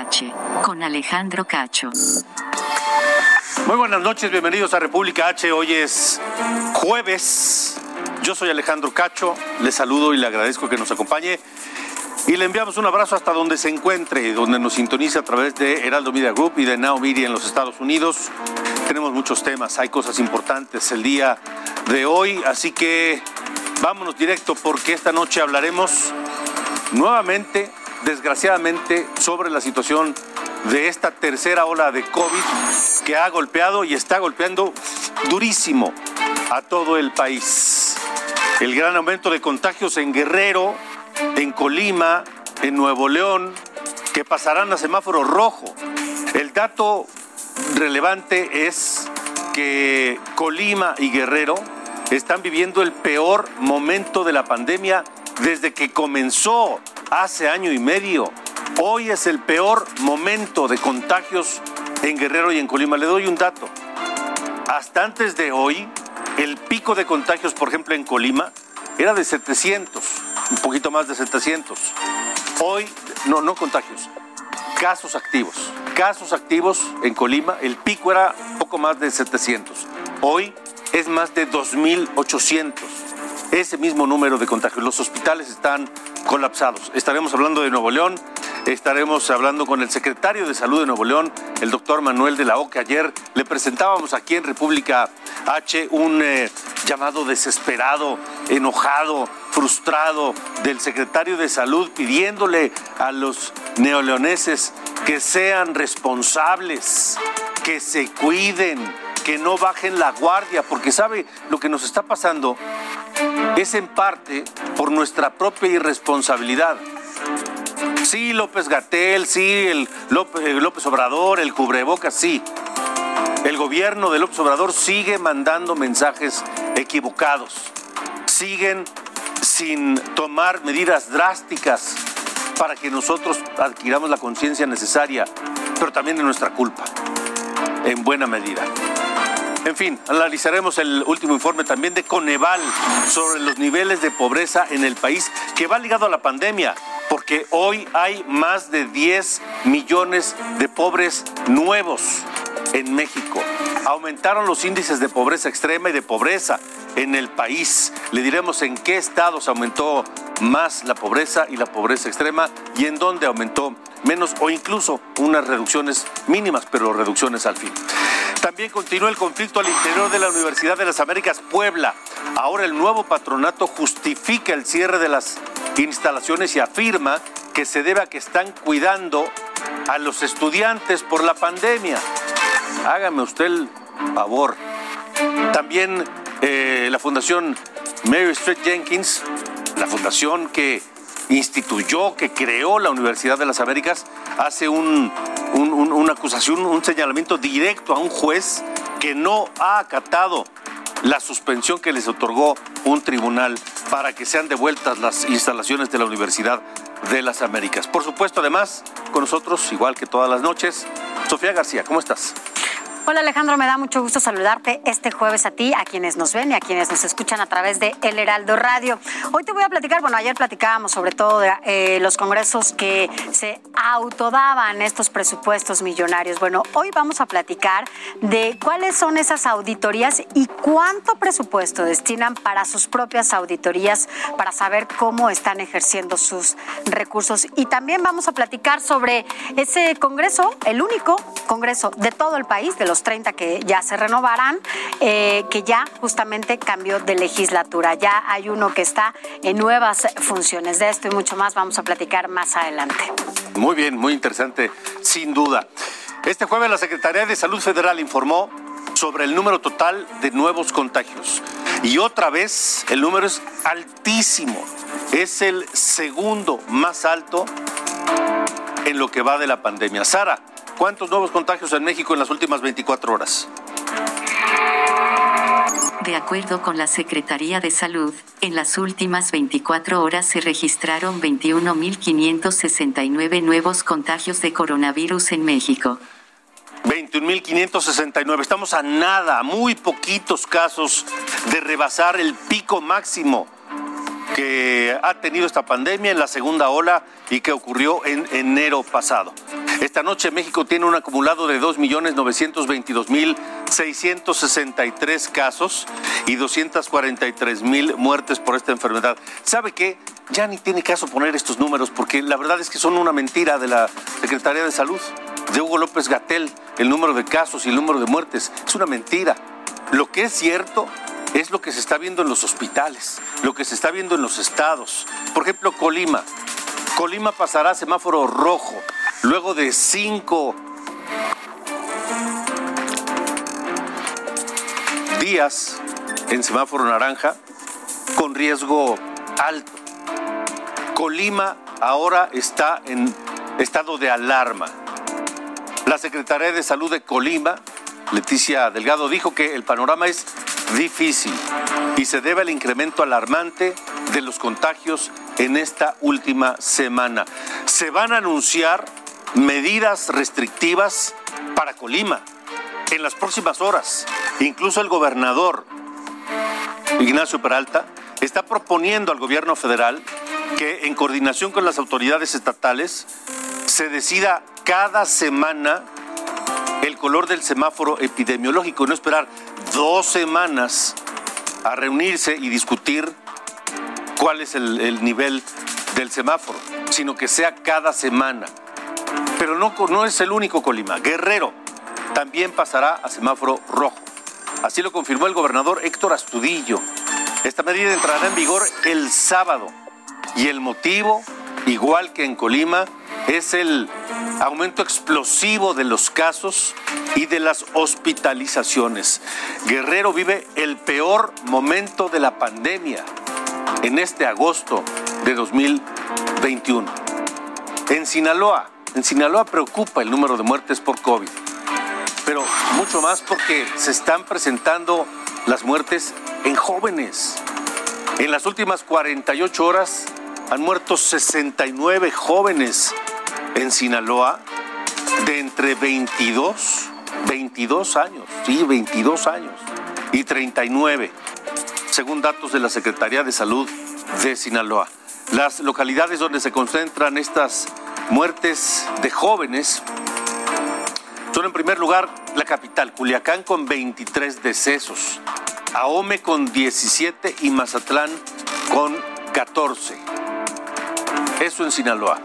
H, con Alejandro Cacho. Muy buenas noches, bienvenidos a República H. Hoy es jueves. Yo soy Alejandro Cacho, le saludo y le agradezco que nos acompañe. Y le enviamos un abrazo hasta donde se encuentre, donde nos sintoniza a través de Heraldo Media Group y de Now Media en los Estados Unidos. Tenemos muchos temas, hay cosas importantes el día de hoy, así que vámonos directo porque esta noche hablaremos nuevamente, desgraciadamente, sobre la situación de esta tercera ola de COVID que ha golpeado y está golpeando durísimo a todo el país. El gran aumento de contagios en Guerrero, en Colima, en Nuevo León, que pasarán a semáforo rojo. El dato relevante es que Colima y Guerrero están viviendo el peor momento de la pandemia desde que comenzó hace año y medio. Hoy es el peor momento de contagios en Guerrero y en Colima. Le doy un dato. Hasta antes de hoy, el pico de contagios, por ejemplo, en Colima, era de 700, un poquito más de 700. Hoy, no, no contagios, casos activos. Casos activos en Colima, el pico era poco más de 700. Hoy es más de 2.800. Ese mismo número de contagios. Los hospitales están colapsados. Estaremos hablando de Nuevo León, estaremos hablando con el secretario de Salud de Nuevo León, el doctor Manuel de la O, que ayer le presentábamos aquí en República H un eh, llamado desesperado, enojado, frustrado del secretario de Salud pidiéndole a los neoleoneses que sean responsables, que se cuiden, que no bajen la guardia, porque sabe lo que nos está pasando es en parte por nuestra propia irresponsabilidad. Sí, López Gatel, sí, el López, el López Obrador, el cubrebocas, sí. El gobierno de López Obrador sigue mandando mensajes equivocados. Siguen sin tomar medidas drásticas para que nosotros adquiramos la conciencia necesaria, pero también es nuestra culpa, en buena medida. En fin, analizaremos el último informe también de Coneval sobre los niveles de pobreza en el país que va ligado a la pandemia, porque hoy hay más de 10 millones de pobres nuevos en México. Aumentaron los índices de pobreza extrema y de pobreza en el país. Le diremos en qué estados aumentó más la pobreza y la pobreza extrema y en dónde aumentó menos o incluso unas reducciones mínimas, pero reducciones al fin. También continúa el conflicto al interior de la Universidad de las Américas Puebla. Ahora el nuevo patronato justifica el cierre de las instalaciones y afirma que se debe a que están cuidando a los estudiantes por la pandemia. Hágame usted el favor. También eh, la Fundación Mary Street Jenkins, la fundación que instituyó, que creó la Universidad de las Américas, hace un, un- un- una acusación, un señalamiento directo a un juez que no ha acatado la suspensión que les otorgó un tribunal para que sean devueltas las instalaciones de la Universidad de las Américas. Por supuesto, además, con nosotros, igual que todas las noches, Sofía García, ¿cómo estás? Hola Alejandro, me da mucho gusto saludarte este jueves a ti, a quienes nos ven y a quienes nos escuchan a través de El Heraldo Radio. Hoy te voy a platicar, bueno, ayer platicábamos sobre todo de eh, los congresos que se autodaban estos presupuestos millonarios. Bueno, hoy vamos a platicar de cuáles son esas auditorías y cuánto presupuesto destinan para sus propias auditorías para saber cómo están ejerciendo sus recursos. Y también vamos a platicar sobre ese congreso, el único congreso de todo el país, de los 30 que ya se renovarán, eh, que ya justamente cambió de legislatura. Ya hay uno que está en nuevas funciones. De esto y mucho más vamos a platicar más adelante. Muy bien, muy interesante, sin duda. Este jueves la Secretaría de Salud Federal informó sobre el número total de nuevos contagios. Y otra vez el número es altísimo. Es el segundo más alto en lo que va de la pandemia. Sara, ¿cuántos nuevos contagios en México en las últimas 24 horas? De acuerdo con la Secretaría de Salud, en las últimas 24 horas se registraron 21.569 nuevos contagios de coronavirus en México. 21.569. Estamos a nada, muy poquitos casos de rebasar el pico máximo que ha tenido esta pandemia en la segunda ola y que ocurrió en enero pasado. Esta noche México tiene un acumulado de 2.922.663 casos y 243.000 muertes por esta enfermedad. ¿Sabe qué? Ya ni tiene caso poner estos números porque la verdad es que son una mentira de la Secretaría de Salud, de Hugo López Gatel, el número de casos y el número de muertes. Es una mentira. Lo que es cierto es lo que se está viendo en los hospitales, lo que se está viendo en los estados. Por ejemplo, Colima. Colima pasará semáforo rojo luego de cinco días en semáforo naranja con riesgo alto. Colima ahora está en estado de alarma. La Secretaría de Salud de Colima, Leticia Delgado, dijo que el panorama es difícil y se debe al incremento alarmante de los contagios en esta última semana. Se van a anunciar medidas restrictivas para Colima en las próximas horas. Incluso el gobernador Ignacio Peralta está proponiendo al gobierno federal que en coordinación con las autoridades estatales se decida cada semana el color del semáforo epidemiológico, no esperar dos semanas a reunirse y discutir cuál es el, nivel del semáforo, sino que sea cada semana. Pero no, no es el único Colima. Guerrero también pasará a semáforo rojo. Así lo confirmó el gobernador Héctor Astudillo. Esta medida entrará en vigor el sábado. Y el motivo, igual que en Colima, es el aumento explosivo de los casos y de las hospitalizaciones. Guerrero vive el peor momento de la pandemia en este agosto de 2021. En Sinaloa, en Sinaloa preocupa el número de muertes por COVID, pero mucho más porque se están presentando las muertes en jóvenes. En las últimas 48 horas han muerto 69 jóvenes en Sinaloa de entre 22, 22 años, sí, 22 años y 39, según datos de la Secretaría de Salud de Sinaloa. Las localidades donde se concentran estas muertes de jóvenes son en primer lugar la capital, Culiacán con 23 decesos, Ahome con 17 y Mazatlán con 14. Eso en Sinaloa.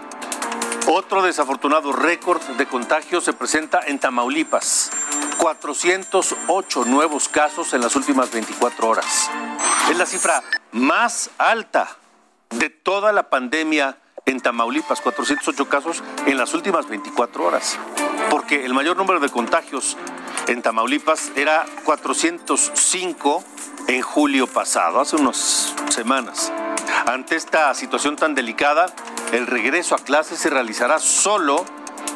Otro desafortunado récord de contagios se presenta en Tamaulipas. 408 nuevos casos en las últimas 24 horas. Es la cifra más alta de toda la pandemia en Tamaulipas, 408 casos en las últimas 24 horas. Porque el mayor número de contagios en Tamaulipas era 405 en julio pasado, hace unas semanas. Ante esta situación tan delicada, el regreso a clases se realizará solo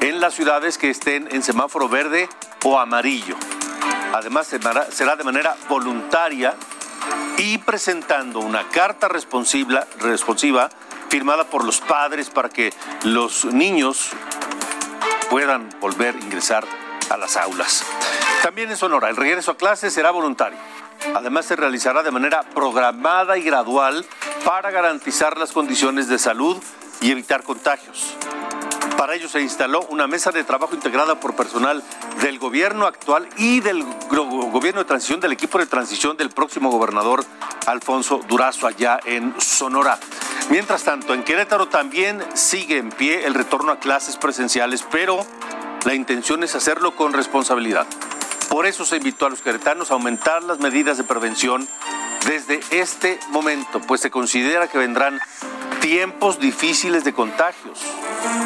en las ciudades que estén en semáforo verde o amarillo. Además, será de manera voluntaria y presentando una carta responsiva, firmada por los padres para que los niños puedan volver a ingresar a las aulas. También en Sonora, el regreso a clases será voluntario. Además, se realizará de manera programada y gradual para garantizar las condiciones de salud y evitar contagios. Para ello se instaló una mesa de trabajo integrada por personal del gobierno actual y del gobierno de transición, del equipo de transición del próximo gobernador Alfonso Durazo allá en Sonora. Mientras tanto, en Querétaro también sigue en pie el retorno a clases presenciales, pero la intención es hacerlo con responsabilidad. Por eso se invitó a los queretanos a aumentar las medidas de prevención desde este momento, pues se considera que vendrán tiempos difíciles de contagios.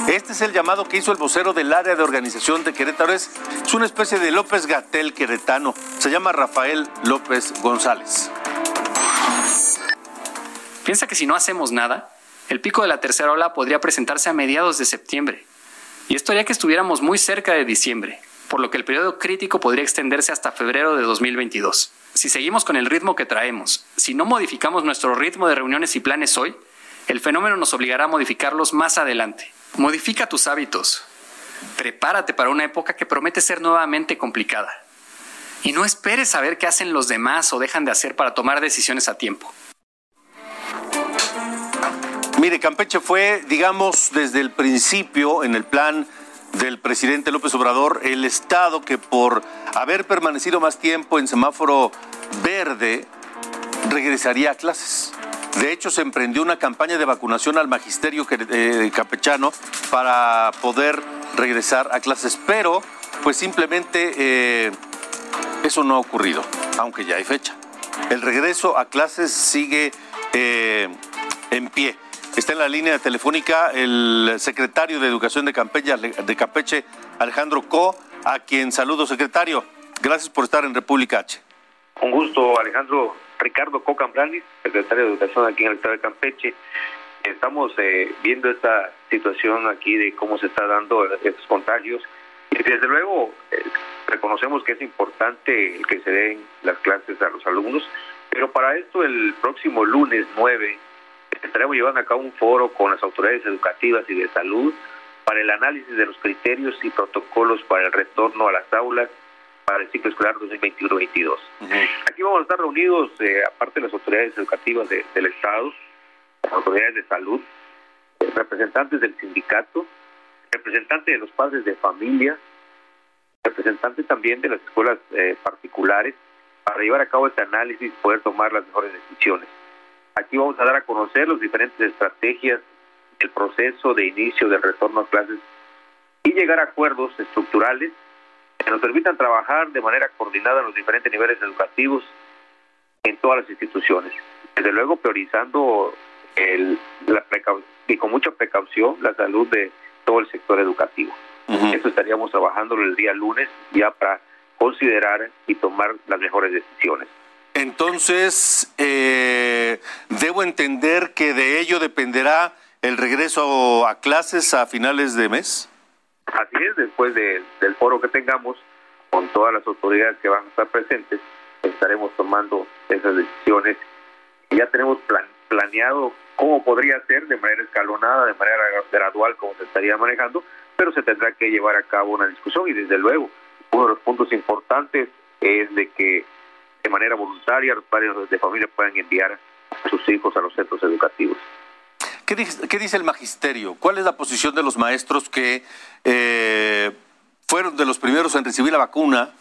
Este es el llamado que hizo el vocero del área de organización de Querétaro. Es, una especie de López Gatel queretano. Se llama Rafael López González. Piensa que si no hacemos nada, el pico de la tercera ola podría presentarse a mediados de septiembre. Y esto haría que estuviéramos muy cerca de diciembre, por lo que el periodo crítico podría extenderse hasta febrero de 2022. Si seguimos con el ritmo que traemos, si no modificamos nuestro ritmo de reuniones y planes hoy, el fenómeno nos obligará a modificarlos más adelante. Modifica tus hábitos. Prepárate para una época que promete ser nuevamente complicada. Y no esperes a ver qué hacen los demás o dejan de hacer para tomar decisiones a tiempo. Mire, Campeche fue, digamos, desde el principio en el plan del presidente López Obrador, el estado que por haber permanecido más tiempo en semáforo verde regresaría a clases. De hecho, se emprendió una campaña de vacunación al magisterio eh, campechano para poder regresar a clases, pero pues simplemente eh, eso no ha ocurrido, aunque ya hay fecha. El regreso a clases sigue eh, en pie. Está en la línea telefónica el secretario de Educación de Campeche, de Campeche, Alejandro Co, a quien saludo, secretario. Gracias por estar en República H. Un gusto, Alejandro. Ricardo Co Cambranis, secretario de Educación aquí en el Estado de Campeche. Estamos eh, viendo esta situación aquí de cómo se está dando estos contagios. Y desde luego, eh, reconocemos que es importante que se den las clases a los alumnos, pero para esto el próximo lunes 9 estaremos llevando a cabo un foro con las autoridades educativas y de salud para el análisis de los criterios y protocolos para el retorno a las aulas para el ciclo escolar 2021-22. Aquí vamos a estar reunidos, eh, aparte de las autoridades educativas del Estado, autoridades de salud, representantes del sindicato, representantes de los padres de familia, representantes también de las escuelas eh, particulares, para llevar a cabo este análisis y poder tomar las mejores decisiones. Aquí vamos a dar a conocer las diferentes estrategias del proceso de inicio del retorno a clases y llegar a acuerdos estructurales que nos permitan trabajar de manera coordinada en los diferentes niveles educativos en todas las instituciones. Desde luego priorizando el, la y con mucha precaución la salud de todo el sector educativo. Eso estaríamos trabajando el día lunes ya para considerar y tomar las mejores decisiones. Entonces, eh, debo entender que de ello dependerá el regreso a clases a finales de mes. Así es, después del foro que tengamos con todas las autoridades que van a estar presentes, estaremos tomando esas decisiones. Ya tenemos planeado cómo podría ser de manera escalonada, de manera gradual, como se estaría manejando, pero se tendrá que llevar a cabo una discusión y desde luego uno de los puntos importantes es de que de manera voluntaria los padres de familia puedan enviar a sus hijos a los centros educativos. ¿Qué dice, el magisterio? ¿Cuál es la posición de los maestros que eh, fueron de los primeros en recibir la vacuna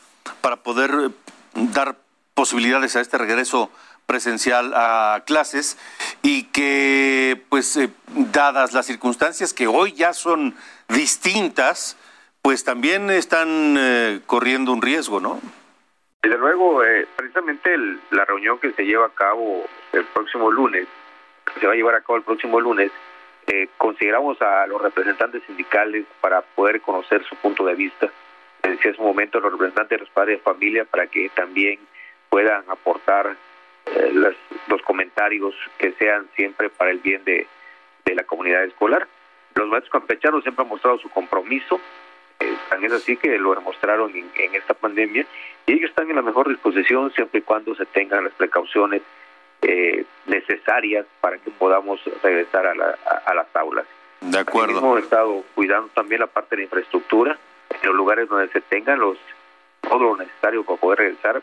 para poder eh, dar posibilidades a este regreso presencial a clases y que, pues, eh, dadas las circunstancias que hoy ya son distintas, pues también están corriendo un riesgo, ¿no? Desde luego, eh, precisamente la reunión que se lleva a cabo el próximo lunes, que se va a llevar a cabo el próximo lunes, eh, consideramos a los representantes sindicales para poder conocer su punto de vista. Hace un momento los representantes de los padres de familia para que también puedan aportar eh, los comentarios que sean siempre para el bien de, la comunidad escolar. Los maestros campechanos siempre han mostrado su compromiso, también es así que lo demostraron en esta pandemia y ellos están en la mejor disposición siempre y cuando se tengan las precauciones eh, necesarias para que podamos regresar a, las aulas. De acuerdo. Hemos estado cuidando también la parte de infraestructura, en los lugares donde se tengan los todo lo necesario para poder regresar,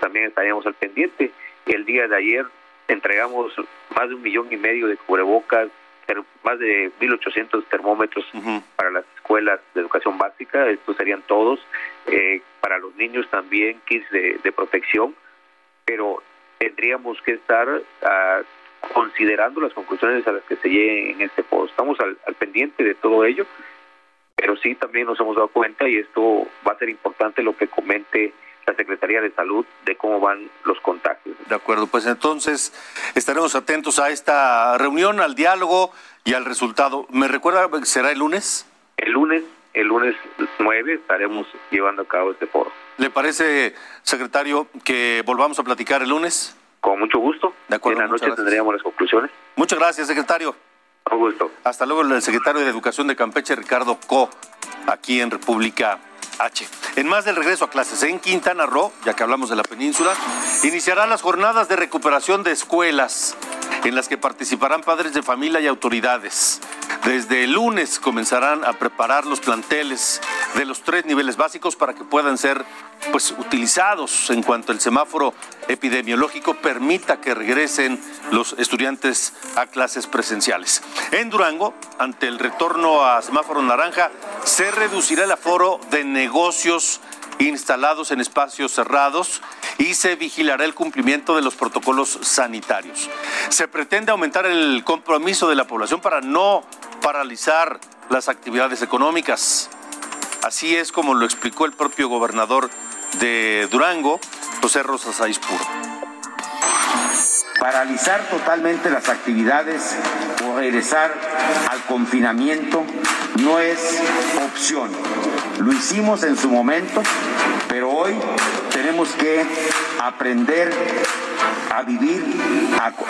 también estaríamos al pendiente. El día de ayer entregamos más de un millón y medio de cubrebocas, más de 1.800 termómetros para las escuelas de educación básica, estos serían todos, eh, para los niños también kits de, protección, pero tendríamos que estar ah, considerando las conclusiones a las que se lleguen en este foro. Estamos al, al pendiente de todo ello, pero sí también nos hemos dado cuenta y esto va a ser importante lo que comente la Secretaría de Salud de cómo van los contagios. De acuerdo, pues entonces estaremos atentos a esta reunión, al diálogo y al resultado. ¿Me recuerda será el lunes? El lunes, el lunes 9 estaremos llevando a cabo este foro. ¿Le parece, secretario, que volvamos a platicar el lunes? Con mucho gusto. De acuerdo. En la noche tendríamos las conclusiones. Muchas gracias, secretario. Con gusto. Hasta luego, el secretario de Educación de Campeche, Ricardo Co, aquí en República H. En más del regreso a clases en Quintana Roo, ya que hablamos de la península, iniciarán las jornadas de recuperación de escuelas en las que participarán padres de familia y autoridades. Desde el lunes comenzarán a preparar los planteles de los tres niveles básicos para que puedan ser pues utilizados en cuanto el semáforo epidemiológico permita que regresen los estudiantes a clases presenciales. En Durango, ante el retorno a semáforo naranja, se reducirá el aforo de negocios instalados en espacios cerrados y se vigilará el cumplimiento de los protocolos sanitarios. Se pretende aumentar el compromiso de la población para no paralizar las actividades económicas. Así es como lo explicó el propio gobernador de Durango, José Rosas Aispuro. Paralizar totalmente las actividades o regresar al confinamiento no es opción. Lo hicimos en su momento, pero hoy tenemos que aprender a vivir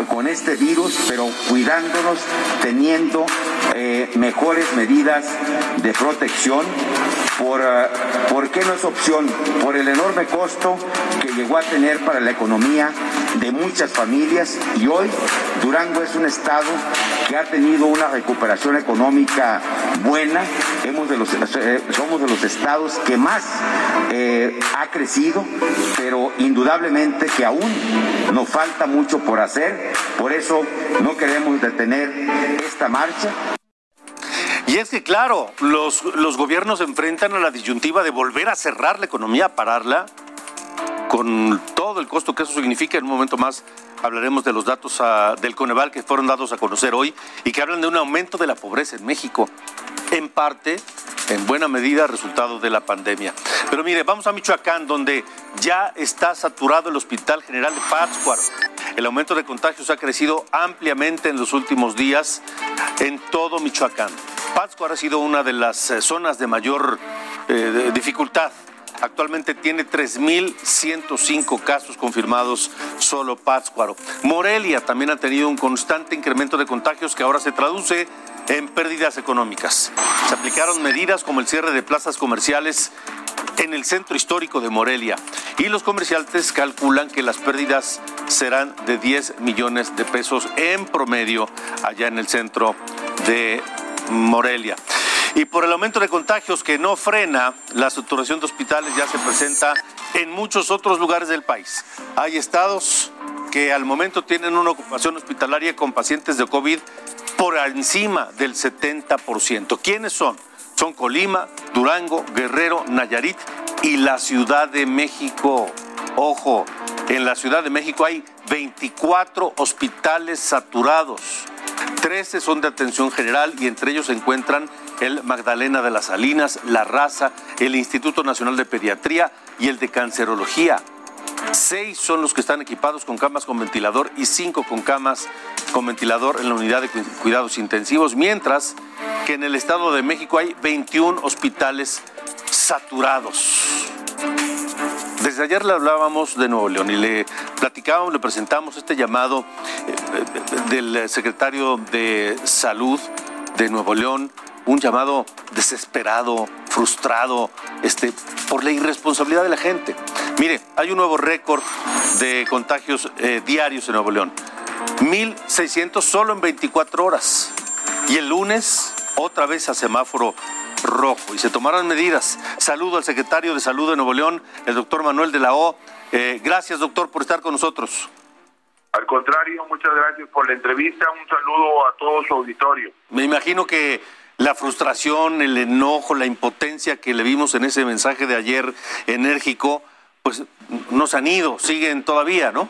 con este virus, pero cuidándonos, teniendo eh, mejores medidas de protección. Por, eh, ¿Por qué no es opción? Por el enorme costo que llegó a tener para la economía de muchas familias y hoy Durango es un estado que ha tenido una recuperación económica buena. Eh, somos de los estados que más ha crecido, pero indudablemente que aún nos falta mucho por hacer. Por eso no queremos detener esta marcha. Y es que, claro, los, los gobiernos se enfrentan a la disyuntiva de volver a cerrar la economía, pararla, con todo el costo que eso significa. En un momento más hablaremos de los datos ah, del Coneval que fueron dados a conocer hoy y que hablan de un aumento de la pobreza en México, en parte, en buena medida, resultado de la pandemia. Pero mire, vamos a Michoacán, donde ya está saturado el Hospital General de Pátzcuaro. El aumento de contagios ha crecido ampliamente en los últimos días en todo Michoacán. Pátzcuaro ha sido una de las eh, zonas de mayor eh, dificultad. Actualmente tiene 3.105 casos confirmados solo Pátzcuaro. Morelia también ha tenido un constante incremento de contagios que ahora se traduce en pérdidas económicas. Se aplicaron medidas como el cierre de plazas comerciales en el centro histórico de Morelia y los comerciantes calculan que las pérdidas serán de 10 millones de pesos en promedio allá en el centro de Morelia. Y por el aumento de contagios que no frena, la saturación de hospitales ya se presenta en muchos otros lugares del país. Hay estados que al momento tienen una ocupación hospitalaria con pacientes de COVID por encima del 70%. ¿Quiénes son? Son Colima, Durango, Guerrero, Nayarit y la Ciudad de México. Ojo, en la Ciudad de México hay 24 hospitales saturados. 13 son de atención general y entre ellos se encuentran el Magdalena de las Salinas, La Raza, el Instituto Nacional de Pediatría y el de Cancerología. Seis son los que están equipados con camas con ventilador y cinco con camas con ventilador en la unidad de cuidados intensivos, mientras que en el Estado de México hay 21 hospitales saturados. Desde ayer le hablábamos de Nuevo León y le platicábamos, le presentamos este llamado eh, del secretario de Salud de Nuevo León, un llamado desesperado, frustrado, este, por la irresponsabilidad de la gente. Mire, hay un nuevo récord de contagios eh, diarios en Nuevo León. 1.600 solo en 24 horas. Y el lunes, otra vez a semáforo rojo. Y se tomaron medidas. Saludo al secretario de Salud de Nuevo León, el doctor Manuel de la O. Eh, gracias, doctor, por estar con nosotros. Al contrario, muchas gracias por la entrevista. Un saludo a todo su auditorio. Me imagino que la frustración, el enojo, la impotencia que le vimos en ese mensaje de ayer enérgico, pues no se han ido, siguen todavía, ¿no?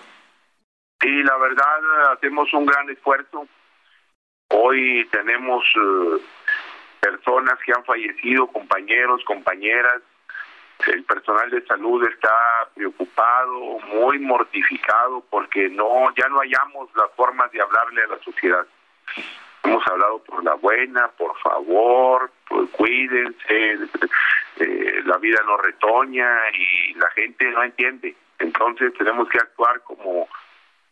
Sí, la verdad, hacemos un gran esfuerzo. Hoy tenemos eh, personas que han fallecido, compañeros, compañeras. El personal de salud está preocupado, muy mortificado, porque no, ya no hallamos las formas de hablarle a la sociedad. Hemos hablado por la buena, por favor, pues cuídense, eh, la vida no retoña y la gente no entiende. Entonces tenemos que actuar como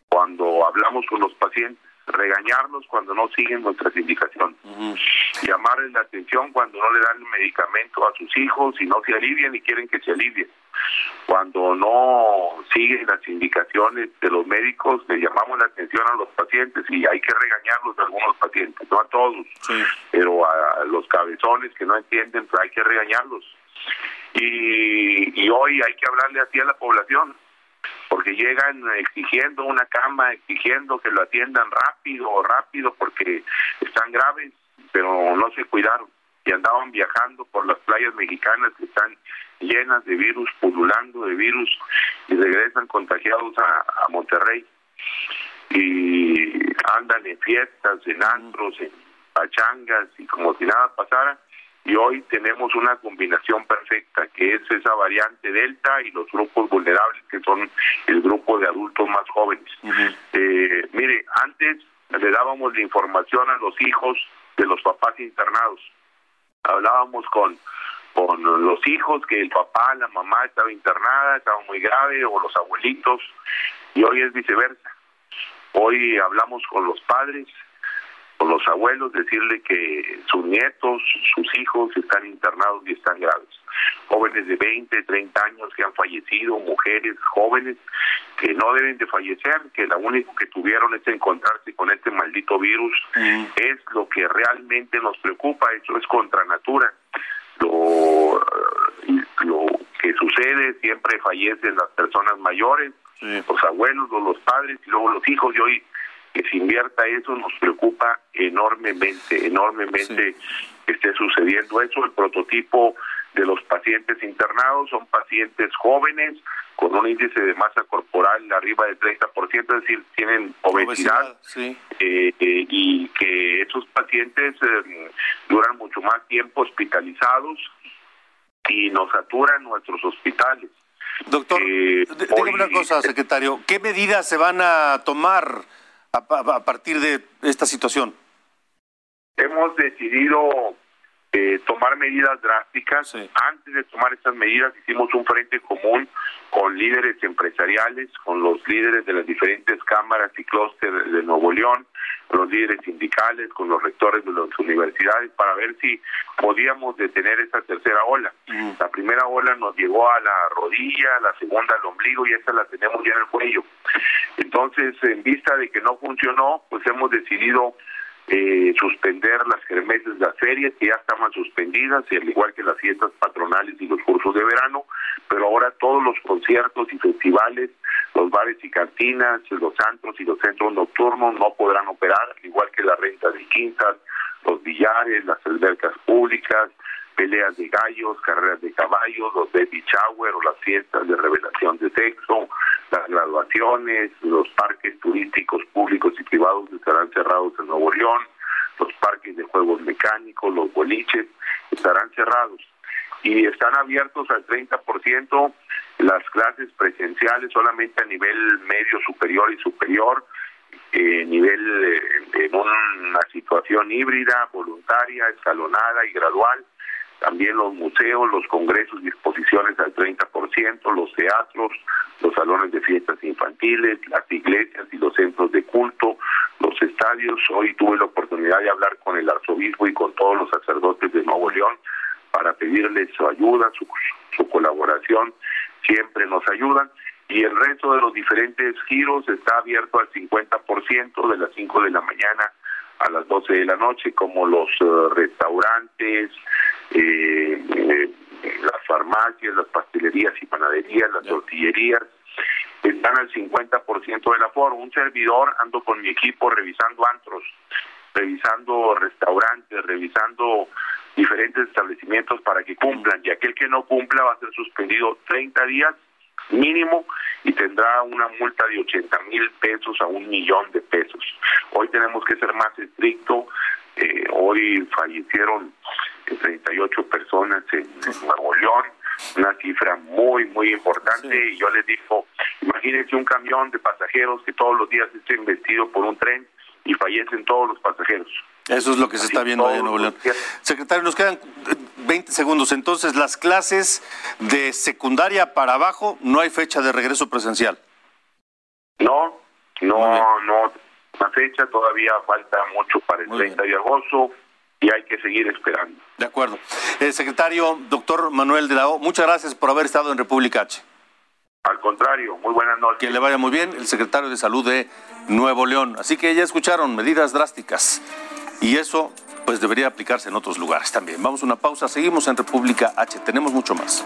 cuando hablamos con los pacientes, regañarlos cuando no siguen nuestras indicaciones, llamarles la atención cuando no le dan el medicamento a sus hijos y no se alivian y quieren que se alivien. Cuando no siguen las indicaciones de los médicos, le llamamos la atención a los pacientes y hay que regañarlos a algunos pacientes, no a todos, pero a los cabezones que no entienden, pues hay que regañarlos. Y, y hoy hay que hablarle así a la población porque llegan exigiendo una cama, exigiendo que lo atiendan rápido, rápido, porque están graves, pero no se cuidaron y andaban viajando por las playas mexicanas que están llenas de virus, pululando de virus, y regresan contagiados a, a Monterrey. Y andan en fiestas, en antros, en pachangas, y como si nada pasara, y hoy tenemos una combinación perfecta que es esa variante delta y los grupos vulnerables que son el grupo de adultos más jóvenes. eh, mire, antes le dábamos la información a los hijos de los papás internados. Hablábamos con con los hijos que el papá, la mamá estaba internada, estaba muy grave o los abuelitos y hoy es viceversa. Hoy hablamos con los padres los abuelos, decirle que sus nietos, sus hijos están internados y están graves. Jóvenes de 20, 30 años que han fallecido, mujeres jóvenes que no deben de fallecer, que lo único que tuvieron es encontrarse con este maldito virus, es lo que realmente nos preocupa, eso es contra natura. Lo, lo que sucede, siempre fallecen las personas mayores, los abuelos los padres y luego los hijos y hoy que se invierta eso nos preocupa enormemente, enormemente que esté sucediendo eso. El prototipo de los pacientes internados son pacientes jóvenes con un índice de masa corporal arriba del 30%, es decir, tienen obesidad, eh, eh, y que esos pacientes eh, duran mucho más tiempo hospitalizados y nos saturan nuestros hospitales. Doctor, dígame una cosa, secretario, ¿qué medidas se van a tomar a, partir de esta situación? Hemos decidido eh, tomar medidas drásticas. Antes de tomar estas medidas hicimos un frente común con líderes empresariales, con los líderes de las diferentes cámaras y clústeres de Nuevo León, con los líderes sindicales, con los rectores de las universidades, para ver si podíamos detener esta tercera ola. La primera ola nos llegó a la rodilla, la segunda al ombligo y esta la tenemos ya en el cuello. Entonces, en vista de que no funcionó, pues hemos decidido eh, suspender las kermeses, las ferias que ya estaban suspendidas, y al igual que las fiestas patronales y los cursos de verano, pero ahora todos los conciertos y festivales, los bares y cantinas, los antros y los centros nocturnos no podrán operar, al igual que la renta de quintas, los billares, las albercas públicas, peleas de gallos, carreras de caballos, los baby shower o las fiestas de revelación de sexo, las graduaciones, los parques turísticos públicos y privados estarán cerrados en Nuevo León, los parques de juegos mecánicos, los boliches estarán cerrados. Y están abiertos al 30% las clases presenciales solamente a nivel medio superior y superior, eh, nivel eh, en una situación híbrida, voluntaria, escalonada y gradual también los museos, los congresos y exposiciones al 30%, los teatros, los salones de fiestas infantiles, las iglesias y los centros de culto, los estadios. Hoy tuve la oportunidad de hablar con el arzobispo y con todos los sacerdotes de Nuevo León para pedirles su ayuda, su, su colaboración. Siempre nos ayudan. Y el resto de los diferentes giros está abierto al 50% de las 5 de la mañana a las 12 de la noche, como los eh, restaurantes, eh, eh, las farmacias, las pastelerías y panaderías, las tortillerías, están al 50% del aforo. Un servidor ando con mi equipo revisando antros, revisando restaurantes, revisando diferentes establecimientos para que cumplan y aquel que no cumpla va a ser suspendido 30 días mínimo y tendrá una multa de 80 mil pesos a un millón de pesos. Hoy tenemos que ser más estricto. Eh, hoy fallecieron 38 personas en, Nuevo León, una cifra muy, muy importante. Y yo les digo, imagínense un camión de pasajeros que todos los días esté investido por un tren y fallecen todos los pasajeros. Eso es lo que se está viendo ahí en Nuevo León. Secretario, nos quedan 20 segundos. Entonces, las clases de secundaria para abajo, no hay fecha de regreso presencial. No, no, no. La fecha todavía falta mucho para el 30 de agosto y hay que seguir esperando. De acuerdo. El secretario, doctor Manuel de la O, muchas gracias por haber estado en República H. Al contrario, muy buenas noches. Que le vaya muy bien, el secretario de Salud de Nuevo León. Así que ya escucharon medidas drásticas y eso pues debería aplicarse en otros lugares también. Vamos a una pausa, seguimos en República H, tenemos mucho más.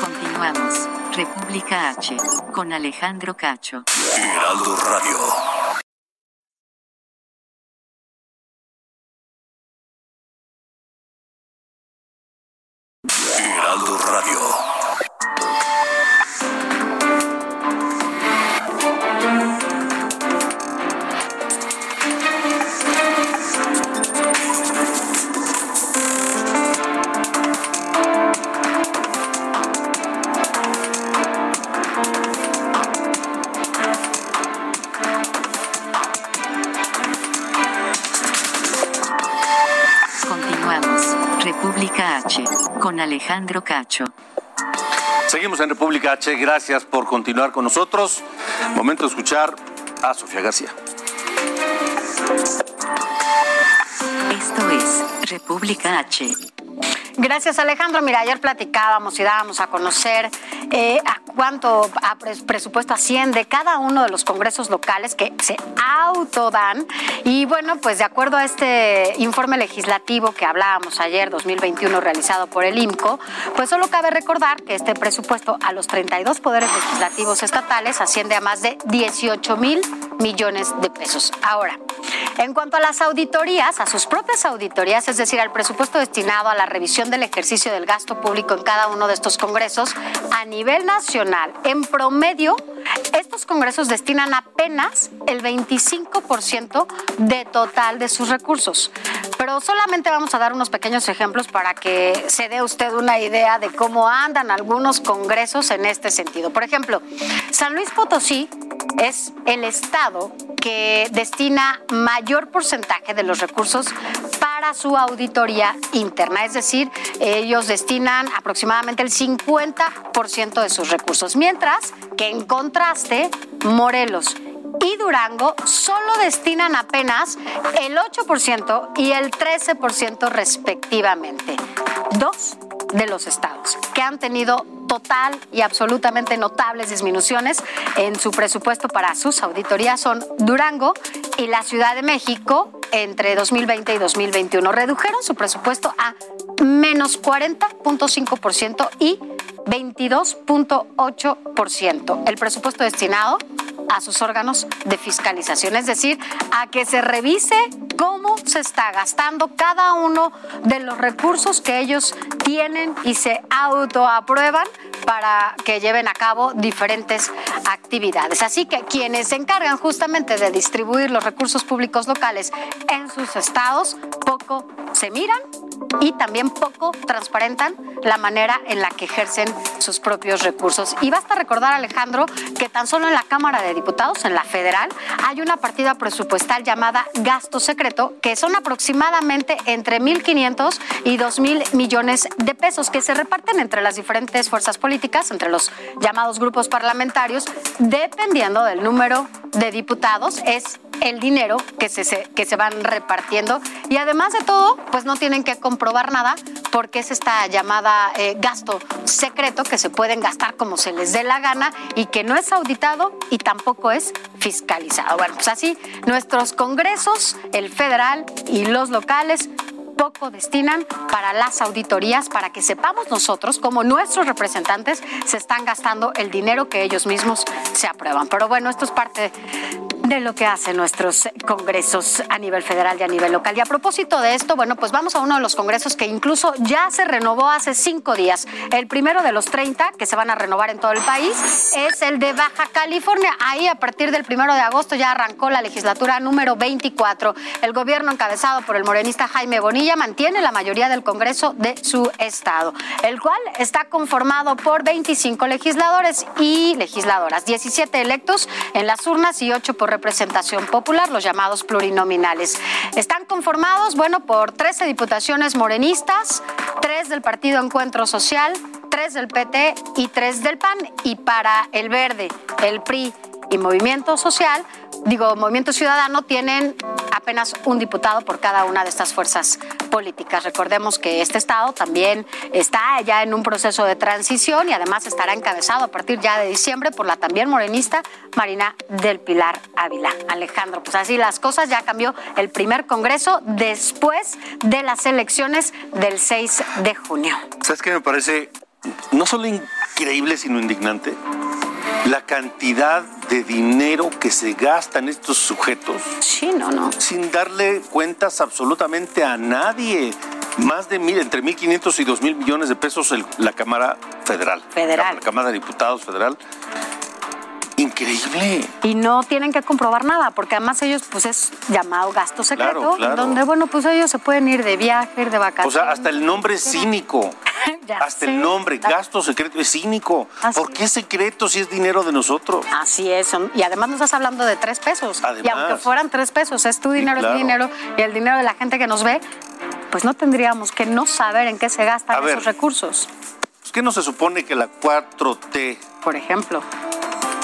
Continuamos. República H. Con Alejandro Cacho. Heraldo Radio. Con Alejandro Cacho. Seguimos en República H, gracias por continuar con nosotros. Momento de escuchar a Sofía García. Esto es República H. Gracias Alejandro. Mira, ayer platicábamos y dábamos a conocer eh, a cuánto presupuesto asciende cada uno de los congresos locales que se autodan. Y bueno, pues de acuerdo a este informe legislativo que hablábamos ayer, 2021, realizado por el IMCO, pues solo cabe recordar que este presupuesto a los 32 poderes legislativos estatales asciende a más de 18 mil millones de pesos. Ahora, en cuanto a las auditorías, a sus propias auditorías, es decir, al presupuesto destinado a la revisión del ejercicio del gasto público en cada uno de estos congresos, a nivel nacional, en promedio, estos congresos destinan apenas el 25% de total de sus recursos. Pero solamente vamos a dar unos pequeños ejemplos para que se dé usted una idea de cómo andan algunos congresos en este sentido. Por ejemplo, San Luis Potosí es el estado que destina mayor porcentaje de los recursos para su auditoría interna. Es decir, ellos destinan aproximadamente el 50% de sus recursos. Mientras que en contraste, Morelos y Durango solo destinan apenas el 8% y el 13% respectivamente. Dos de los estados que han tenido total y absolutamente notables disminuciones en su presupuesto para sus auditorías son Durango y la Ciudad de México entre 2020 y 2021. Redujeron su presupuesto a menos 40.5% y 22.8%. El presupuesto destinado a sus órganos de fiscalización, es decir, a que se revise cómo se está gastando cada uno de los recursos que ellos tienen y se autoaprueban para que lleven a cabo diferentes actividades. Así que quienes se encargan justamente de distribuir los recursos públicos locales en sus estados, poco se miran y también poco transparentan la manera en la que ejercen sus propios recursos. Y basta recordar, Alejandro, que tan solo en la Cámara de Diputados, en la federal, hay una partida presupuestal llamada gasto secreto, que son aproximadamente entre 1.500 y 2.000 millones de pesos que se reparten entre las diferentes fuerzas políticas, entre los llamados grupos parlamentarios, dependiendo del número de diputados, es el dinero que se, que se van repartiendo. Y además de todo, pues no tienen que comprobar nada porque es esta llamada eh, gasto secreto que se pueden gastar como se les dé la gana y que no es auditado y tampoco es fiscalizado. Bueno, pues así nuestros congresos, el federal y los locales poco destinan para las auditorías, para que sepamos nosotros cómo nuestros representantes se están gastando el dinero que ellos mismos se aprueban. Pero bueno, esto es parte de lo que hacen nuestros congresos a nivel federal y a nivel local. Y a propósito de esto, bueno, pues vamos a uno de los congresos que incluso ya se renovó hace cinco días. El primero de los 30 que se van a renovar en todo el país es el de Baja California. Ahí a partir del primero de agosto ya arrancó la legislatura número 24. El gobierno encabezado por el morenista Jaime Bonilla mantiene la mayoría del Congreso de su estado, el cual está conformado por 25 legisladores y legisladoras, 17 electos en las urnas y 8 por representación popular, los llamados plurinominales. Están conformados, bueno, por 13 diputaciones morenistas, 3 del Partido Encuentro Social, 3 del PT y 3 del PAN. Y para el Verde, el PRI y Movimiento Social, digo, Movimiento Ciudadano, tienen apenas un diputado por cada una de estas fuerzas políticas. Recordemos que este Estado también está ya en un proceso de transición y además estará encabezado a partir ya de diciembre por la también morenista Marina del Pilar Ávila. Alejandro, pues así las cosas, ya cambió el primer Congreso después de las elecciones del 6 de junio. ¿Sabes qué me parece no solo increíble, sino indignante? La cantidad de dinero que se gasta en estos sujetos. Sí, no, no. Sin darle cuentas absolutamente a nadie. Más de mil, entre 1.500 y 2.000 millones de pesos el, la Cámara Federal. Federal. La Cámara de Diputados Federal. Increíble. Y no tienen que comprobar nada, porque además ellos, pues es llamado gasto secreto, Claro, claro. donde, bueno, pues ellos se pueden ir de viaje, ir de O vacaciones. sea, hasta el nombre es cínico. Ya hasta sé. el nombre, gasto secreto, es cínico. Así ¿Por qué secreto si es dinero de nosotros? Así es, y además nos estás hablando de tres pesos. Y Además. aunque fueran tres pesos, es tu dinero, claro. es dinero y el dinero de la gente que nos ve, pues no tendríamos que no saber en qué se A gastan ver. esos recursos. ¿Pues ¿Qué no se supone que la 4T Por ejemplo.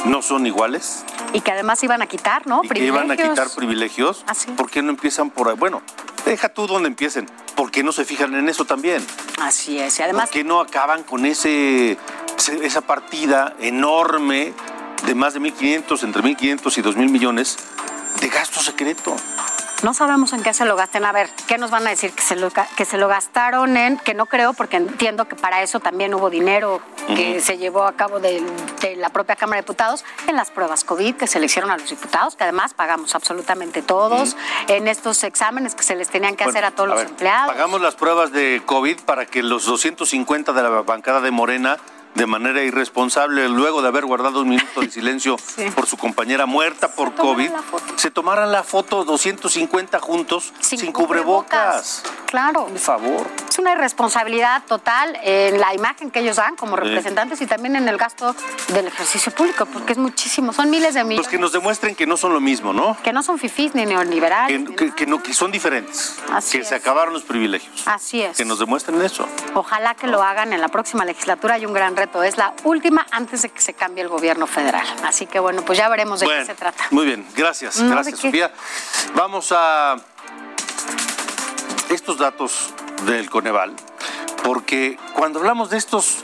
no son iguales? Y que además iban a quitar, ¿no? y que iban a quitar Privilegios. privilegios. Ah, sí. ¿Por qué no empiezan por ahí? Bueno, deja tú donde empiecen. ¿Por qué no se fijan en eso también? Así es. Y además, ¿Por qué no acaban con ese, ese- esa partida enorme de más de 1.500, entre 1.500 y 2.000 millones de gasto secreto? No sabemos en qué se lo gasten. A ver, ¿qué nos van a decir? Que se lo, que se lo gastaron en, que no creo, porque entiendo que para eso también hubo dinero que se llevó a cabo de, la propia Cámara de Diputados en las pruebas COVID que se le hicieron a los diputados, que además pagamos absolutamente todos, en estos exámenes que se les tenían que Bueno, hacer a todos los ver, empleados. Pagamos las pruebas de COVID para que los 250 de la bancada de Morena, de manera irresponsable, luego de haber guardado un minuto de silencio Sí. por su compañera muerta por COVID, se tomaran la foto 250 juntos sin, cubrebocas. Claro. Por favor. Es una irresponsabilidad total en la imagen que ellos dan como representantes y también en el gasto del ejercicio público, porque es muchísimo, son miles de millones. Pues que nos demuestren que no son lo mismo, ¿no? que no son fifís ni neoliberales. Que, que- que no, que son diferentes. Así que se acabaron los privilegios. Así es. Que nos demuestren eso. Ojalá que lo hagan en la próxima legislatura. Hay un gran reto. Es la última antes de que se cambie el gobierno federal. Así que bueno, pues ya veremos de Bueno, qué se trata. Muy bien, gracias, No, ¿de gracias? Sofía. Vamos a estos datos del Coneval, porque cuando hablamos de estos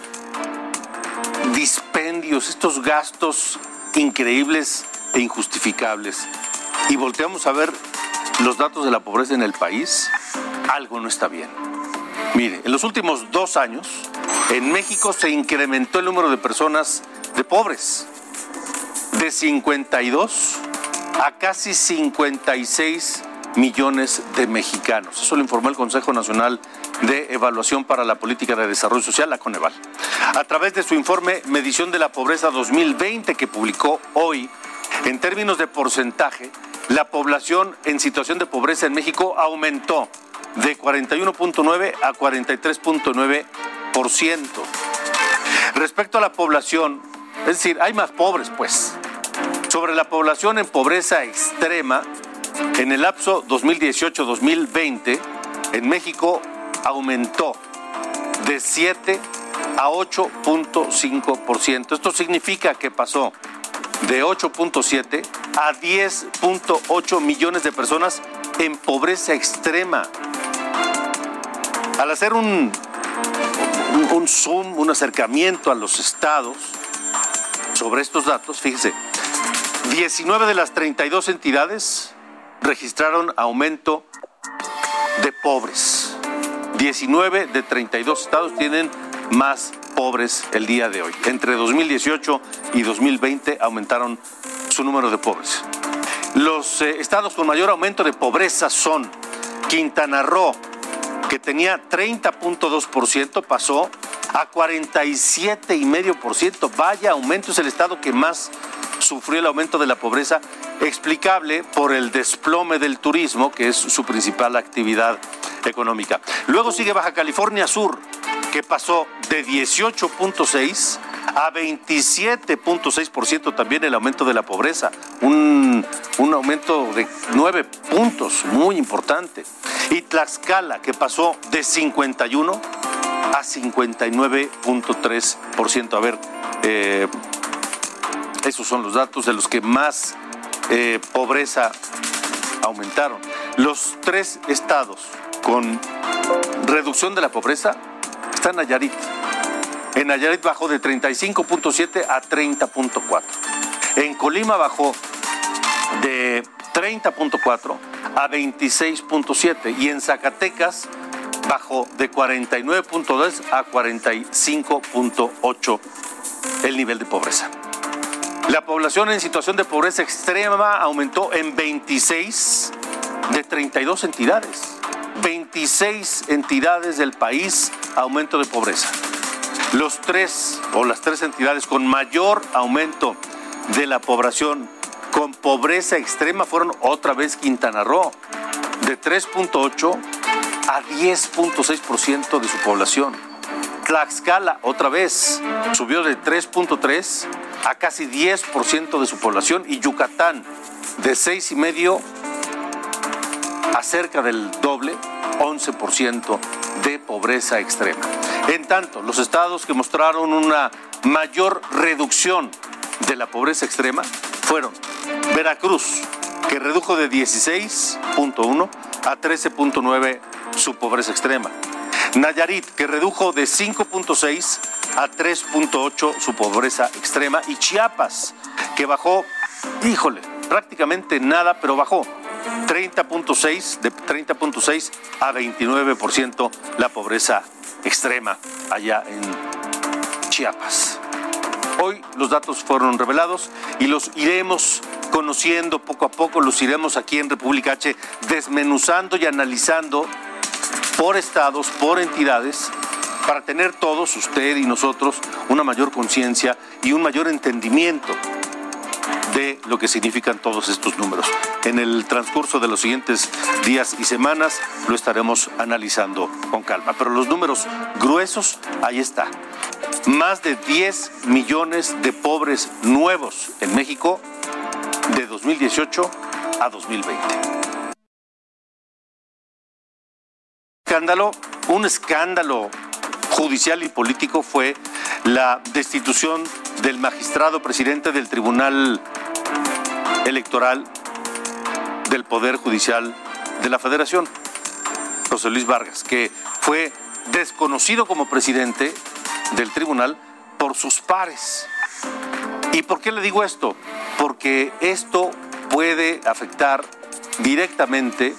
dispendios, estos gastos increíbles e injustificables, y volteamos a ver los datos de la pobreza en el país, algo no está bien. Mire, en los últimos dos años, en México se incrementó el número de personas de pobres de 52 a casi 56 millones de mexicanos. Eso lo informó el Consejo Nacional de Evaluación para la Política de Desarrollo Social, la Coneval. A través de su informe Medición de la Pobreza 2020 que publicó hoy, en términos de porcentaje, la población en situación de pobreza en México aumentó de 41.9 a 43.9%. Respecto a la población, es decir, hay más pobres, pues. Sobre la población en pobreza extrema, en el lapso 2018-2020, en México aumentó de 7 a 8.5%. Esto significa que pasó de 8.7 a 10.8 millones de personas en pobreza extrema. Al hacer un, un, zoom, un acercamiento a los estados sobre estos datos, fíjese, 19 de las 32 entidades registraron aumento de pobres. 19 de 32 estados tienen más pobres el día de hoy. Entre 2018 y 2020 aumentaron su número de pobres. Los eh, estados con mayor aumento de pobreza son Quintana Roo, que tenía 30.2%, pasó a 47,5%. Vaya aumento, es el estado que más sufrió el aumento de la pobreza, explicable por el desplome del turismo, que es su principal actividad económica. Luego sigue Baja California Sur, que pasó de 18.6 a 27.6% también el aumento de la pobreza, un, un, aumento de 9 puntos, muy importante. Y Tlaxcala, que pasó de 51 a 59.3%. A ver, eh, esos son los datos de los que más eh, pobreza aumentaron. Los tres estados con reducción de la pobreza están Nayarit. En Nayarit bajó de 35.7 a 30.4. En Colima bajó de 30.4 a 26.7 y en Zacatecas bajó de 49.2 a 45.8 el nivel de pobreza. La población en situación de pobreza extrema aumentó en 26 de 32 entidades. 26 entidades del país aumento de pobreza. Los tres o las tres entidades con mayor aumento de la población con pobreza extrema fueron otra vez Quintana Roo, de 3.8 a 10.6% de su población. Tlaxcala, otra vez, subió de 3.3 a casi 10% de su población y Yucatán, de 6,5 a cerca del doble, 11% de pobreza extrema. En tanto, los estados que mostraron una mayor reducción de la pobreza extrema fueron Veracruz, que redujo de 16.1 a 13.9 su pobreza extrema. Nayarit, que redujo de 5.6 a 3.8 su pobreza extrema. Y Chiapas, que bajó, híjole, prácticamente nada, pero bajó 30.6, de 30.6 a 29% la pobreza extrema allá en Chiapas. Hoy los datos fueron revelados y los iremos conociendo poco a poco, los iremos aquí en República H desmenuzando y analizando por estados, por entidades, para tener todos, usted y nosotros, una mayor conciencia y un mayor entendimiento lo que significan todos estos números. En el transcurso de los siguientes días y semanas lo estaremos analizando con calma. Pero los números gruesos, ahí está. Más de 10 millones de pobres nuevos en México de 2018 a 2020. escándalo, un escándalo judicial y político fue la destitución del magistrado presidente del Tribunal Electoral del Poder Judicial de la Federación, José Luis Vargas, que fue desconocido como presidente del tribunal por sus pares. ¿Y por qué le digo esto? Porque esto puede afectar directamente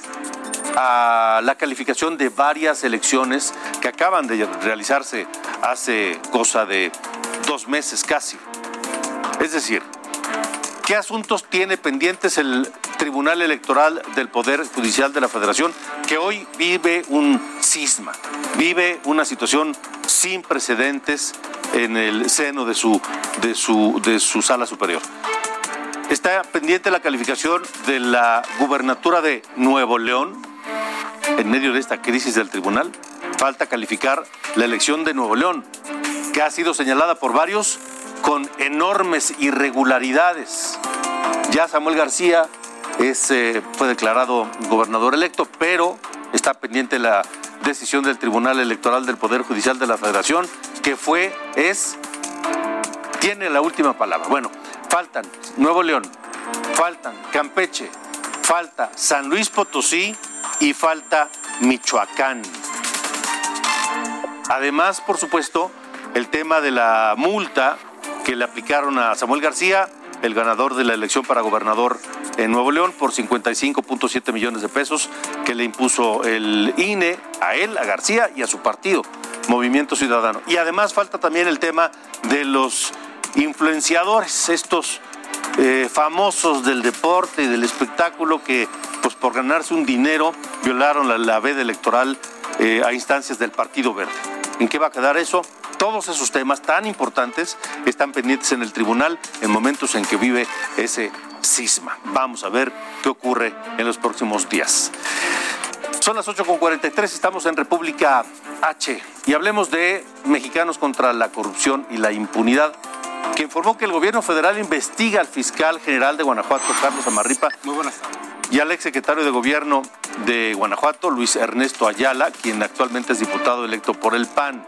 a la calificación de varias elecciones que acaban de realizarse hace cosa de dos meses casi. Es decir, ¿qué asuntos tiene pendientes el Tribunal Electoral del Poder Judicial de la Federación que hoy vive un cisma, vive una situación sin precedentes en el seno de su, de su, de su sala superior? Está pendiente la calificación de la gubernatura de Nuevo León, en medio de esta crisis del tribunal, falta calificar la elección de Nuevo León, que ha sido señalada por varios con enormes irregularidades. Ya Samuel García es, eh, fue declarado gobernador electo, pero está pendiente la decisión del Tribunal Electoral del Poder Judicial de la Federación, que fue, es, tiene la última palabra. Bueno, faltan Nuevo León, faltan Campeche, falta San Luis Potosí y falta Michoacán. Además, por supuesto, el tema de la multa que le aplicaron a Samuel García, el ganador de la elección para gobernador en Nuevo León, por 55.7 millones de pesos que le impuso el INE a él, a García y a su partido, Movimiento Ciudadano. Y además falta también el tema de los influenciadores, estos eh, famosos del deporte y del espectáculo que, pues por ganarse un dinero, violaron la, la veda electoral eh, a instancias del Partido Verde. ¿En qué va a quedar eso? Todos esos temas tan importantes están pendientes en el tribunal en momentos en que vive ese cisma. Vamos a ver qué ocurre en los próximos días. Son las 8.43, estamos en República H y hablemos de Mexicanos contra la Corrupción y la Impunidad, que informó que el gobierno federal investiga al fiscal general de Guanajuato, Carlos Amarripa. Muy buenas tardes. Y al exsecretario de Gobierno de Guanajuato, Luis Ernesto Ayala, quien actualmente es diputado electo por el PAN.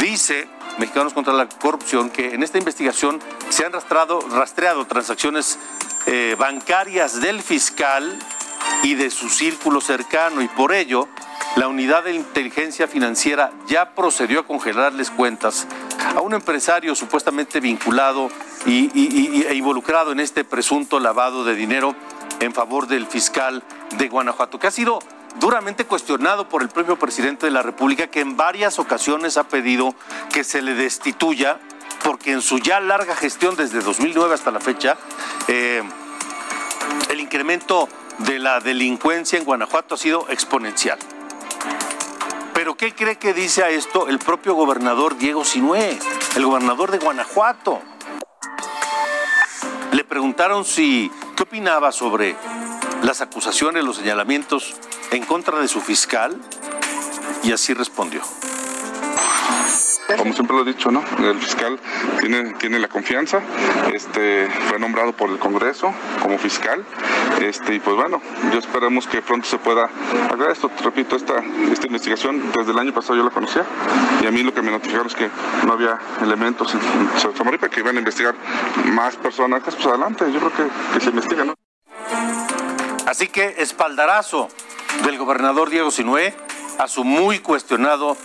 Dice Mexicanos contra la Corrupción que en esta investigación se han rastreado, transacciones eh, bancarias del fiscal y de su círculo cercano y por ello la unidad de inteligencia financiera ya procedió a congelarles cuentas a un empresario supuestamente vinculado y- e involucrado en este presunto lavado de dinero en favor del fiscal de Guanajuato, que ha sido duramente cuestionado por el propio presidente de la República, que en varias ocasiones ha pedido que se le destituya, porque en su ya larga gestión desde 2009 hasta la fecha, eh, el incremento de la delincuencia en Guanajuato ha sido exponencial. Pero ¿qué cree que dice a esto el propio gobernador Diego Sinué, el gobernador de Guanajuato? Le preguntaron si qué opinaba sobre las acusaciones, los señalamientos en contra de su fiscal y así respondió. Como siempre lo he dicho, ¿no? El fiscal tiene, tiene la confianza, este, fue nombrado por el Congreso como fiscal, este, y pues bueno, yo esperamos que pronto se pueda aclarar esto. Repito, esta, esta investigación desde el año pasado yo la conocía, y a mí lo que me notificaron es que no había elementos en, en Tamaulipas, que iban a investigar más personajes, pues adelante, yo creo que, que se investiga, ¿no? Así que espaldarazo del gobernador Diego Sinué a su muy cuestionado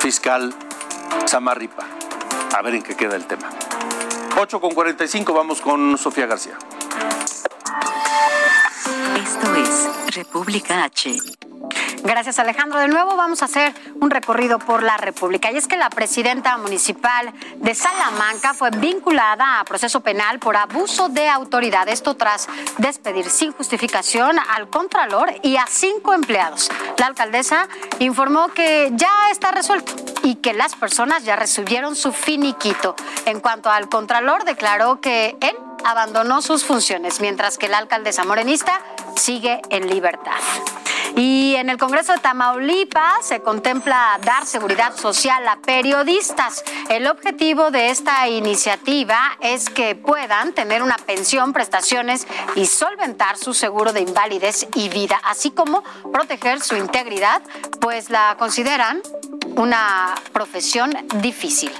fiscal Samarripa. A ver en qué queda el tema. 8 con 45, vamos con Sofía García. Esto es República H. Gracias Alejandro. De nuevo vamos a hacer un recorrido por la República. Y es que la presidenta municipal de Salamanca fue vinculada a proceso penal por abuso de autoridad. Esto tras despedir sin justificación al contralor y a cinco empleados. La alcaldesa informó que ya está resuelto y que las personas ya recibieron su finiquito. En cuanto al contralor, declaró que él abandonó sus funciones, mientras que la alcaldesa morenista sigue en libertad. Y en el Congreso de Tamaulipas se contempla dar seguridad social a periodistas. El objetivo de esta iniciativa es que puedan tener una pensión, prestaciones y solventar su seguro de invalidez y vida, así como proteger su integridad, pues la consideran una profesión difícil.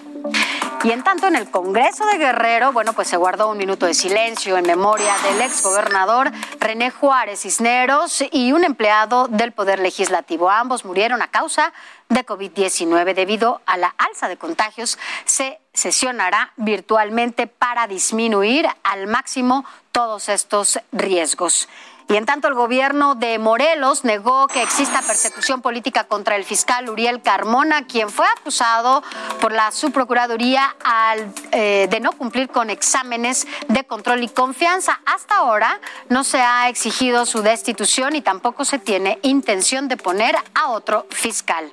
Y en tanto, en el Congreso de Guerrero, bueno, pues se guardó un minuto de silencio en memoria del exgobernador René Juárez Cisneros y un empleado del Poder Legislativo. Ambos murieron a causa de COVID-19 debido a la alza de contagios. Se sesionará virtualmente para disminuir al máximo todos estos riesgos. Y en tanto, el gobierno de Morelos negó que exista persecución política contra el fiscal Uriel Carmona, quien fue acusado por la subprocuraduría al, eh, de no cumplir con exámenes de control y confianza. Hasta ahora no se ha exigido su destitución y tampoco se tiene intención de poner a otro fiscal.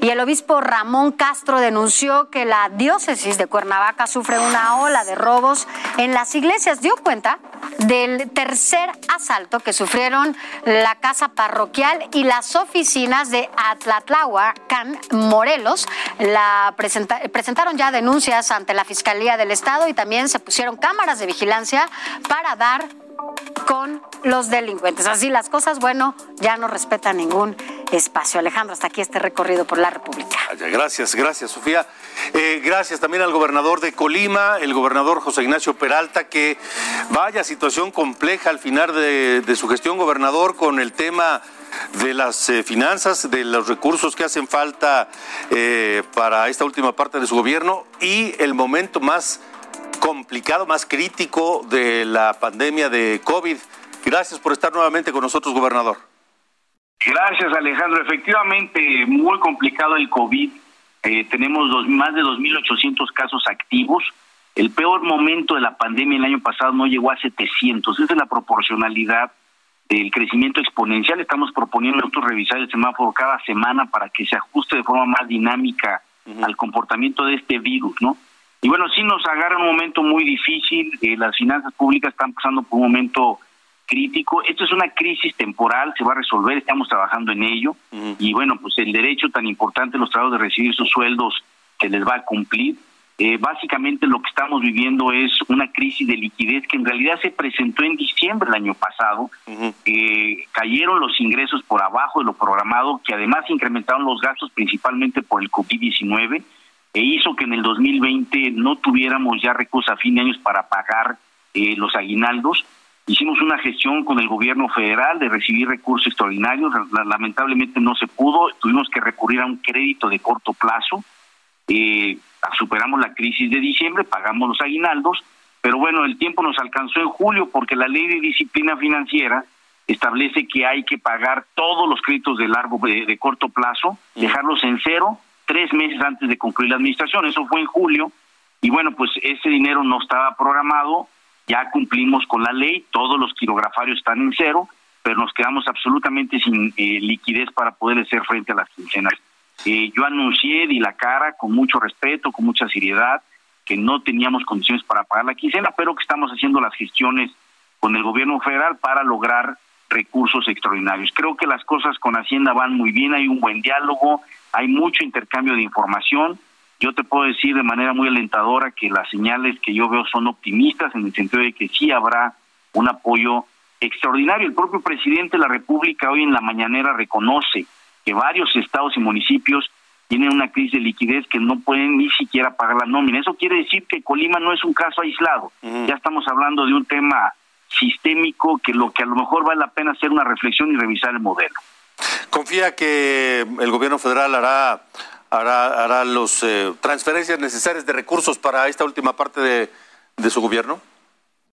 Y el obispo Ramón Castro denunció que la diócesis de Cuernavaca sufre una ola de robos en las iglesias. Dio cuenta del tercer asalto que sufrieron la casa parroquial y las oficinas de Atlatlahuacán, Morelos. Presentaron ya denuncias ante la Fiscalía del Estado y también se pusieron cámaras de vigilancia para dar con los delincuentes. Así las cosas, bueno, ya no respetan ningún espacio. Alejandro, hasta aquí este recorrido por la República. Gracias, gracias, Sofía. Eh, gracias también al gobernador de Colima, el gobernador José Ignacio Peralta, que vaya situación compleja al final de, de su gestión, gobernador, con el tema de las eh, finanzas, de los recursos que hacen falta eh, para esta última parte de su gobierno y el momento más complicado, más crítico de la pandemia de COVID. Gracias por estar nuevamente con nosotros, gobernador. Gracias, Alejandro. Efectivamente, muy complicado el COVID. Eh, tenemos dos- más de 2.800 casos activos. El peor momento de la pandemia el año pasado no llegó a 700. Esa es la proporcionalidad del crecimiento exponencial. Estamos proponiendo nosotros revisar el semáforo cada semana para que se ajuste de forma más dinámica al comportamiento de este virus, ¿no? Y bueno, sí nos agarra un momento muy difícil. Eh, las finanzas públicas están pasando por un momento crítico. Esto es una crisis temporal, se va a resolver, estamos trabajando en ello. Y bueno, pues el derecho tan importante de los trabajadores de recibir sus sueldos se les va a cumplir. Eh, básicamente lo que estamos viviendo es una crisis de liquidez que en realidad se presentó en diciembre del año pasado. Eh, cayeron los ingresos por abajo de lo programado, que además incrementaron los gastos principalmente por el COVID-19 e hizo que en el 2020 no tuviéramos ya recursos a fin de años para pagar eh, los aguinaldos. Hicimos una gestión con el gobierno federal de recibir recursos extraordinarios, lamentablemente no se pudo, tuvimos que recurrir a un crédito de corto plazo. Eh, superamos la crisis de diciembre, pagamos los aguinaldos, pero bueno, el tiempo nos alcanzó en julio porque la ley de disciplina financiera establece que hay que pagar todos los créditos de largo de, corto plazo, dejarlos en cero tres meses antes de concluir la administración. Eso fue en julio y bueno, pues ese dinero no estaba programado, ya cumplimos con la ley, todos los quirografarios están en cero, pero nos quedamos absolutamente sin eh, liquidez para poder hacer frente a las quincenas. Eh, yo anuncié, di la cara con mucho respeto, con mucha seriedad, que no teníamos condiciones para pagar la quincena, pero que estamos haciendo las gestiones con el gobierno federal para lograr recursos extraordinarios. Creo que las cosas con Hacienda van muy bien, hay un buen diálogo, hay mucho intercambio de información. Yo te puedo decir de manera muy alentadora que las señales que yo veo son optimistas en el sentido de que sí habrá un apoyo extraordinario. El propio presidente de la República hoy en la mañanera reconoce que varios estados y municipios tienen una crisis de liquidez que no pueden ni siquiera pagar la nómina. Eso quiere decir que Colima no es un caso aislado. Ya estamos hablando de un tema sistémico que lo que a lo mejor vale la pena hacer una reflexión y revisar el modelo. ¿Confía que el gobierno federal hará hará, hará las eh, transferencias necesarias de recursos para esta última parte de, de su gobierno?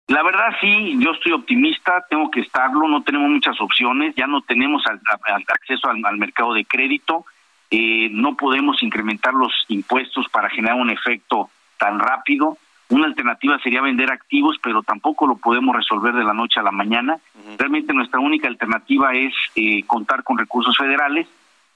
La verdad sí, yo estoy optimista, tengo que estarlo, no tenemos muchas opciones, ya no tenemos acceso al, mercado de crédito, eh, no podemos incrementar los impuestos para generar un efecto tan rápido. Una alternativa sería vender activos, pero tampoco lo podemos resolver de la noche a la mañana. Realmente nuestra única alternativa es eh, contar con recursos federales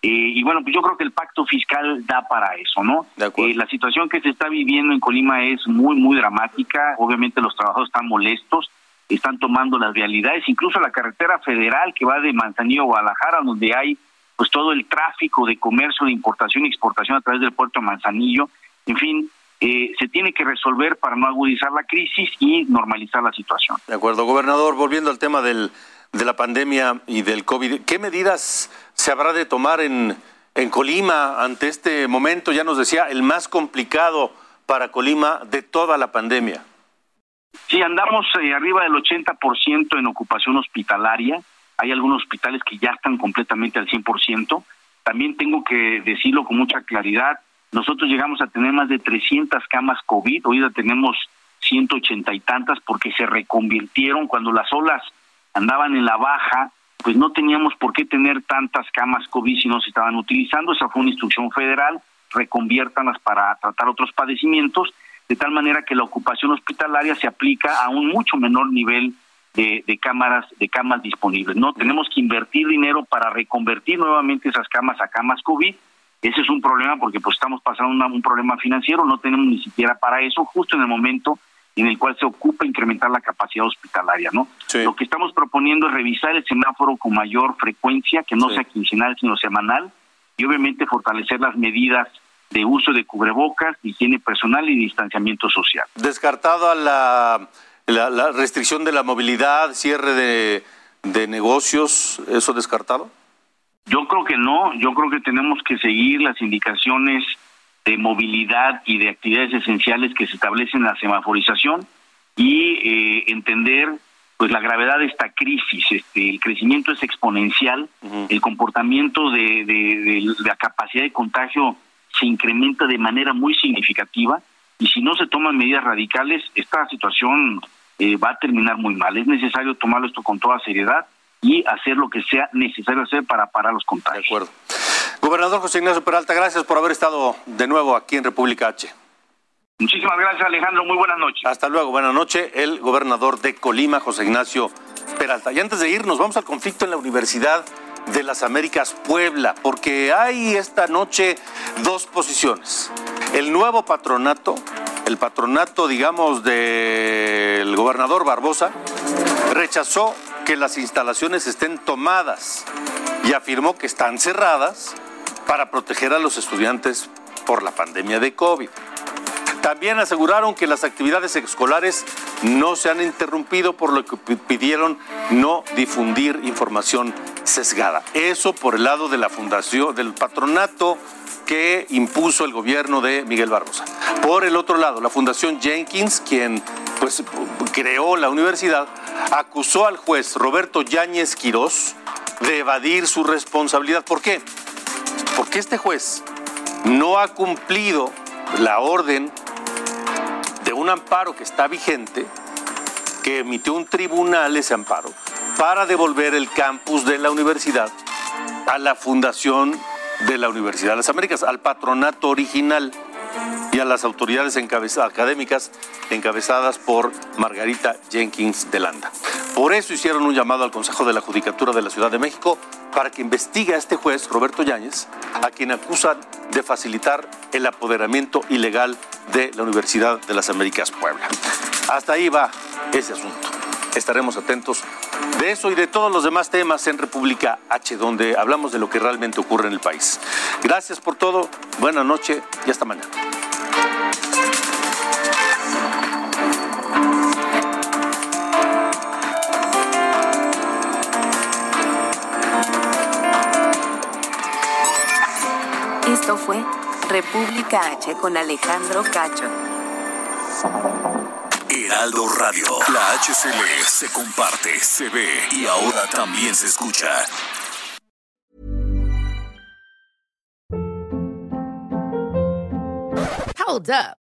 eh, y bueno, pues yo creo que el pacto fiscal da para eso, ¿no? Eh, la situación que se está viviendo en Colima es muy, muy dramática. Obviamente los trabajadores están molestos, están tomando las realidades, incluso la carretera federal que va de Manzanillo a Guadalajara, donde hay pues todo el tráfico de comercio, de importación y exportación a través del puerto de Manzanillo. En fin, eh, se tiene que resolver para no agudizar la crisis y normalizar la situación. De acuerdo, gobernador, volviendo al tema del, de la pandemia y del COVID, ¿qué medidas se habrá de tomar en, en Colima ante este momento, ya nos decía, el más complicado para Colima de toda la pandemia? Sí, andamos eh, arriba del 80% en ocupación hospitalaria. Hay algunos hospitales que ya están completamente al 100%. También tengo que decirlo con mucha claridad, nosotros llegamos a tener más de 300 camas COVID, hoy ya tenemos 180 y tantas porque se reconvirtieron cuando las olas andaban en la baja, pues no teníamos por qué tener tantas camas COVID si no se estaban utilizando. Esa fue una instrucción federal, reconviértanlas para tratar otros padecimientos, de tal manera que la ocupación hospitalaria se aplica a un mucho menor nivel de, cámaras, de camas disponibles. No tenemos que invertir dinero para reconvertir nuevamente esas camas a camas COVID. Ese es un problema porque pues estamos pasando un problema financiero, no tenemos ni siquiera para eso, justo en el momento en el cual se ocupa incrementar la capacidad hospitalaria, ¿no? Lo que estamos proponiendo es revisar el semáforo con mayor frecuencia, que no sea quincenal, sino semanal, y obviamente fortalecer las medidas de uso de cubrebocas, higiene personal y distanciamiento social. Descartado la, la, restricción de la movilidad, cierre de, de negocios, ¿eso descartado? Yo creo que no, yo creo que tenemos que seguir las indicaciones de movilidad y de actividades esenciales que se establecen en la semaforización y eh, entender pues la gravedad de esta crisis. Este, el crecimiento es exponencial, el comportamiento de, la capacidad de contagio se incrementa de manera muy significativa y si no se toman medidas radicales, esta situación eh, va a terminar muy mal. Es necesario tomarlo esto con toda seriedad y hacer lo que sea necesario hacer para parar los contagios. De acuerdo. Gobernador José Ignacio Peralta, gracias por haber estado de nuevo aquí en República H. Muchísimas gracias, Alejandro. Muy buenas noches. Hasta luego. Buenas noches. El gobernador de Colima, José Ignacio Peralta. Y antes de irnos, vamos al conflicto en la Universidad de las Américas Puebla, porque hay esta noche dos posiciones. El nuevo patronato, el patronato, digamos, del gobernador Barbosa, rechazó que las instalaciones estén tomadas y afirmó que están cerradas para proteger a los estudiantes por la pandemia de COVID. También aseguraron que las actividades escolares no se han interrumpido, por lo que pidieron no difundir información sesgada. Eso por el lado de la fundación, del patronato que impuso el gobierno de Miguel Barbosa. Por el otro lado, la Fundación Jenkins, quien pues creó la universidad, acusó al juez Roberto Yáñez Quirós de evadir su responsabilidad. ¿Por qué? Porque este juez no ha cumplido la orden de un amparo que está vigente, que emitió un tribunal ese amparo, para devolver el campus de la universidad a la fundación de la Universidad de las Américas, al patronato original y a las autoridades académicas encabezadas por Margarita Jenkins de Landa. Por eso hicieron un llamado al Consejo de la Judicatura de la Ciudad de México para que investigue a este juez, Roberto Yáñez, a quien acusan de facilitar el apoderamiento ilegal de la Universidad de las Américas Puebla. Hasta ahí va ese asunto. Estaremos atentos de eso y de todos los demás temas en República H, donde hablamos de lo que realmente ocurre en el país. Gracias por todo, buena noche y hasta mañana. Esto fue República H con Alejandro Cacho. Heraldo Radio, la HCL se comparte, se ve y ahora también se escucha. Hold up.